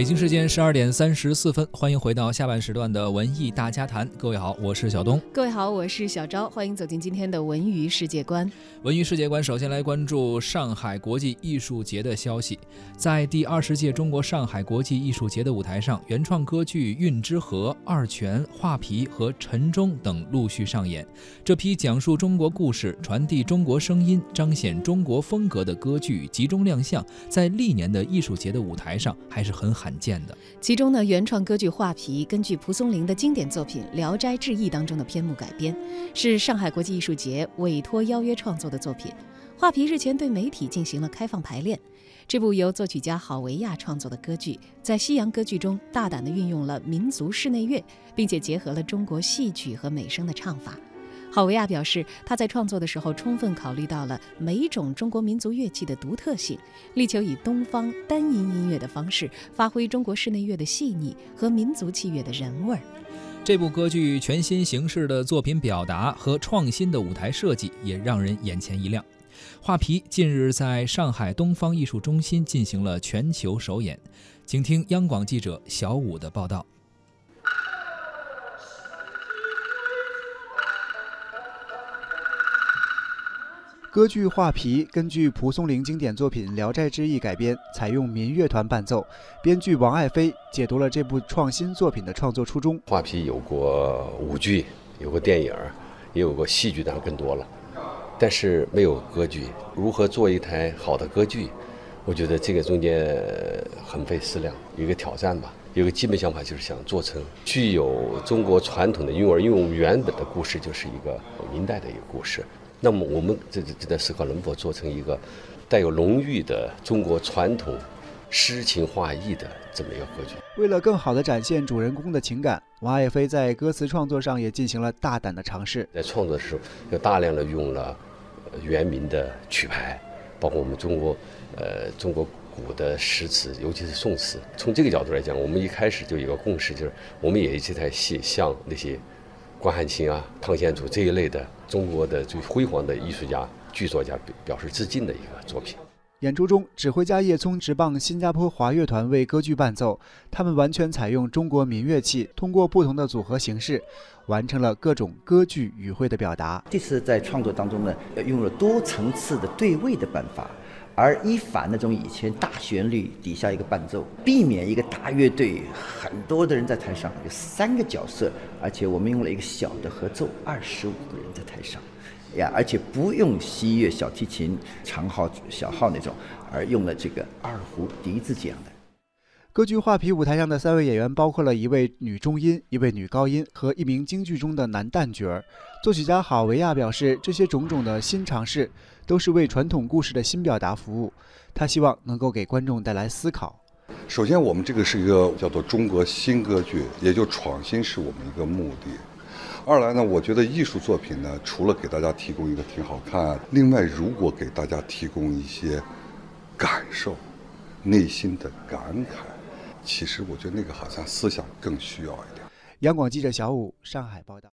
北京时间十二点三十四分，欢迎回到下半时段的文艺大家谈。各位好，我是小东。各位好，我是小昭。欢迎走进今天的文娱世界观。文娱世界观，首先来关注上海国际艺术节的消息。在第二十届中国上海国际艺术节的舞台上，原创歌剧《韵之河》《二泉》《画皮》和《晨钟》等陆续上演。这批讲述中国故事、传递中国声音、彰显中国风格的歌剧集中亮相，在历年的艺术节的舞台上还是很罕见的。其中呢，原创歌剧《画皮》根据蒲松龄的经典作品《聊斋志异》当中的篇目改编，是上海国际艺术节委托邀约创作的作品。《画皮》日前对媒体进行了开放排练。这部由作曲家郝维亚创作的歌剧，在西洋歌剧中大胆地运用了民族室内乐，并且结合了中国戏曲和美声的唱法。郝维亚表示，他在创作的时候充分考虑到了每种中国民族乐器的独特性，力求以东方单音音乐的方式发挥中国室内乐的细腻和民族器乐的人味儿。这部歌剧全新形式的作品表达和创新的舞台设计也让人眼前一亮。画皮近日在上海东方艺术中心进行了全球首演，请听央广记者小武的报道。歌剧《画皮》根据蒲松龄经典作品《聊斋志异》改编，采用民乐团伴奏。编剧王爱飞解读了这部创新作品的创作初衷。《画皮》有过舞剧，有过电影，也有过戏剧，当然更多了，但是没有歌剧。如何做一台好的歌剧？我觉得这个中间很费思量，有一个挑战吧。有个基本想法就是想做成具有中国传统的韵味，因为我们原本的故事就是一个明代的一个故事。那么我们这这在思考能否做成一个带有浓郁的中国传统诗情画意的这么一个歌剧。为了更好地展现主人公的情感，王爱飞在歌词创作上也进行了大胆的尝试。在创作的时候，又大量的用了原名的曲牌，包括我们中国呃中国古的诗词，尤其是宋词。从这个角度来讲，我们一开始就有一个共识，就是我们也一直在写向那些。关汉卿啊，汤显祖这一类的中国的最辉煌的艺术家、剧作家表示致敬的一个作品。演出中，指挥家叶聪直棒新加坡华乐团为歌剧伴奏，他们完全采用中国民乐器，通过不同的组合形式，完成了各种歌剧语汇的表达。这次在创作当中呢，用了多层次的对位的办法。而一凡那种以前大旋律底下一个伴奏，避免一个大乐队很多的人在台上，有三个角色，而且我们用了一个小的合奏，二十五个人在台上，呀，而且不用西乐、小提琴、长号、小号那种，而用了这个二胡、笛子这样的。歌剧《画皮》舞台上的三位演员包括了一位女中音、一位女高音和一名京剧中的男旦角儿。作曲家郝维亚表示，这些种种的新尝试都是为传统故事的新表达服务。他希望能够给观众带来思考。首先，我们这个是一个叫做中国新歌剧，也就创新是我们一个目的。二来呢，我觉得艺术作品呢，除了给大家提供一个挺好看，另外如果给大家提供一些感受、内心的感慨。其实我觉得那个好像思想更需要一点。央广记者小武上海报道。